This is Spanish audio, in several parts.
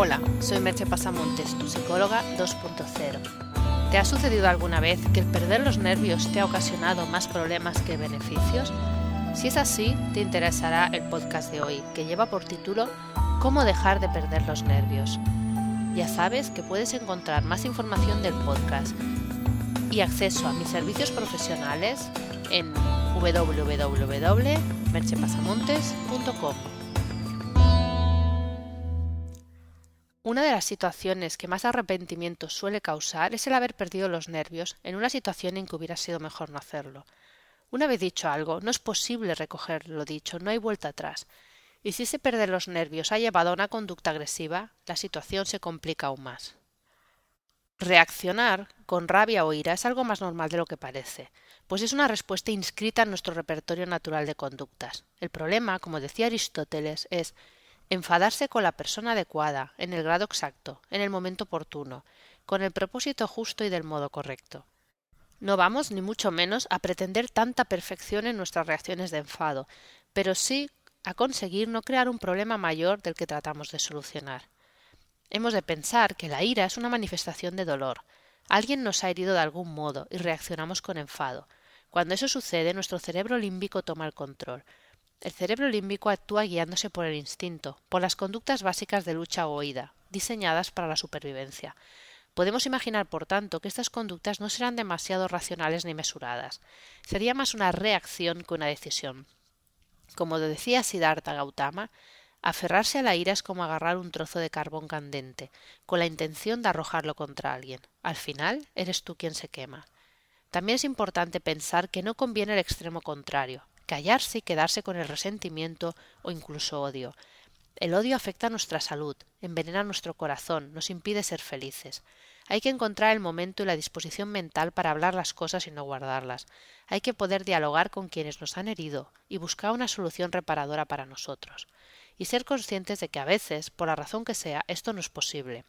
Hola, soy Merche Pasamontes, tu psicóloga 2.0. ¿Te ha sucedido alguna vez que el perder los nervios te ha ocasionado más problemas que beneficios? Si es así, te interesará el podcast de hoy, que lleva por título Cómo dejar de perder los nervios. Ya sabes que puedes encontrar más información del podcast y acceso a mis servicios profesionales en www.merchepasamontes.com. Una de las situaciones que más arrepentimiento suele causar es el haber perdido los nervios en una situación en que hubiera sido mejor no hacerlo. Una vez dicho algo, no es posible recoger lo dicho, no hay vuelta atrás. Y si ese perder los nervios ha llevado a una conducta agresiva, la situación se complica aún más. Reaccionar con rabia o ira es algo más normal de lo que parece, pues es una respuesta inscrita en nuestro repertorio natural de conductas. El problema, como decía Aristóteles, es Enfadarse con la persona adecuada, en el grado exacto, en el momento oportuno, con el propósito justo y del modo correcto. No vamos, ni mucho menos, a pretender tanta perfección en nuestras reacciones de enfado, pero sí a conseguir no crear un problema mayor del que tratamos de solucionar. Hemos de pensar que la ira es una manifestación de dolor. Alguien nos ha herido de algún modo y reaccionamos con enfado. Cuando eso sucede, nuestro cerebro límbico toma el control, el cerebro límbico actúa guiándose por el instinto, por las conductas básicas de lucha o huida, diseñadas para la supervivencia. Podemos imaginar, por tanto, que estas conductas no serán demasiado racionales ni mesuradas. Sería más una reacción que una decisión. Como decía Siddhartha Gautama, aferrarse a la ira es como agarrar un trozo de carbón candente, con la intención de arrojarlo contra alguien. Al final, eres tú quien se quema. También es importante pensar que no conviene el extremo contrario, callarse y quedarse con el resentimiento o incluso odio. El odio afecta nuestra salud, envenena nuestro corazón, nos impide ser felices. Hay que encontrar el momento y la disposición mental para hablar las cosas y no guardarlas. Hay que poder dialogar con quienes nos han herido y buscar una solución reparadora para nosotros. Y ser conscientes de que a veces, por la razón que sea, esto no es posible.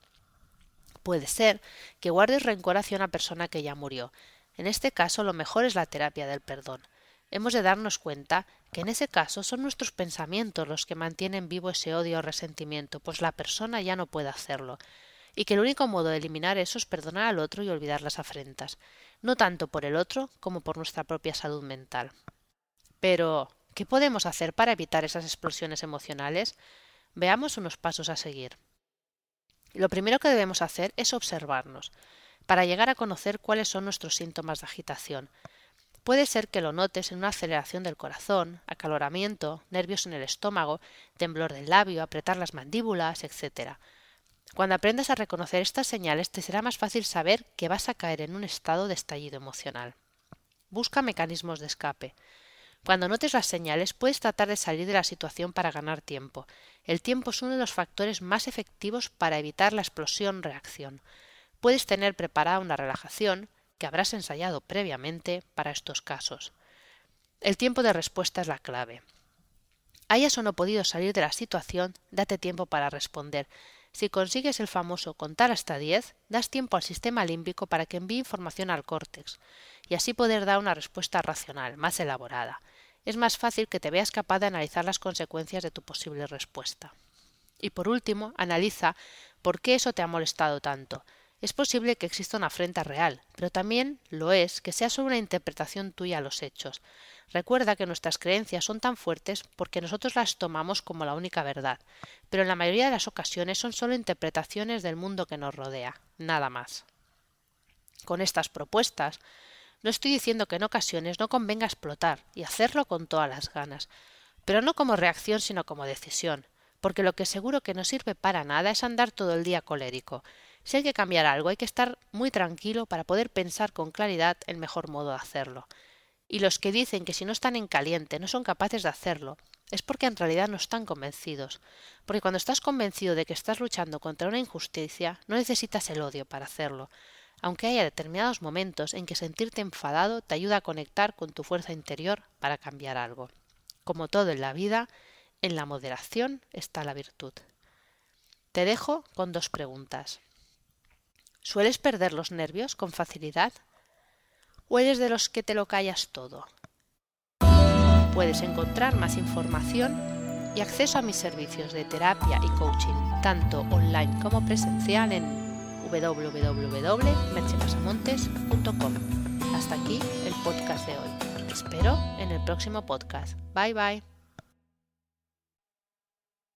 Puede ser que guardes rencor hacia una persona que ya murió. En este caso, lo mejor es la terapia del perdón hemos de darnos cuenta que en ese caso son nuestros pensamientos los que mantienen vivo ese odio o resentimiento, pues la persona ya no puede hacerlo, y que el único modo de eliminar eso es perdonar al otro y olvidar las afrentas, no tanto por el otro como por nuestra propia salud mental. Pero, ¿qué podemos hacer para evitar esas explosiones emocionales? Veamos unos pasos a seguir. Lo primero que debemos hacer es observarnos, para llegar a conocer cuáles son nuestros síntomas de agitación, Puede ser que lo notes en una aceleración del corazón, acaloramiento, nervios en el estómago, temblor del labio, apretar las mandíbulas, etc. Cuando aprendas a reconocer estas señales te será más fácil saber que vas a caer en un estado de estallido emocional. Busca mecanismos de escape. Cuando notes las señales puedes tratar de salir de la situación para ganar tiempo. El tiempo es uno de los factores más efectivos para evitar la explosión-reacción. Puedes tener preparada una relajación, que habrás ensayado previamente para estos casos. El tiempo de respuesta es la clave. Hayas o no podido salir de la situación, date tiempo para responder. Si consigues el famoso contar hasta diez, das tiempo al sistema límbico para que envíe información al córtex, y así poder dar una respuesta racional, más elaborada. Es más fácil que te veas capaz de analizar las consecuencias de tu posible respuesta. Y por último, analiza por qué eso te ha molestado tanto, es posible que exista una afrenta real, pero también lo es que sea solo una interpretación tuya a los hechos. Recuerda que nuestras creencias son tan fuertes porque nosotros las tomamos como la única verdad, pero en la mayoría de las ocasiones son solo interpretaciones del mundo que nos rodea, nada más. Con estas propuestas, no estoy diciendo que en ocasiones no convenga explotar y hacerlo con todas las ganas, pero no como reacción sino como decisión, porque lo que seguro que no sirve para nada es andar todo el día colérico, si hay que cambiar algo, hay que estar muy tranquilo para poder pensar con claridad el mejor modo de hacerlo. Y los que dicen que si no están en caliente no son capaces de hacerlo, es porque en realidad no están convencidos. Porque cuando estás convencido de que estás luchando contra una injusticia, no necesitas el odio para hacerlo, aunque haya determinados momentos en que sentirte enfadado te ayuda a conectar con tu fuerza interior para cambiar algo. Como todo en la vida, en la moderación está la virtud. Te dejo con dos preguntas. ¿Sueles perder los nervios con facilidad? ¿O eres de los que te lo callas todo? Puedes encontrar más información y acceso a mis servicios de terapia y coaching, tanto online como presencial en www.merchepasamontes.com. Hasta aquí el podcast de hoy. espero en el próximo podcast. Bye bye.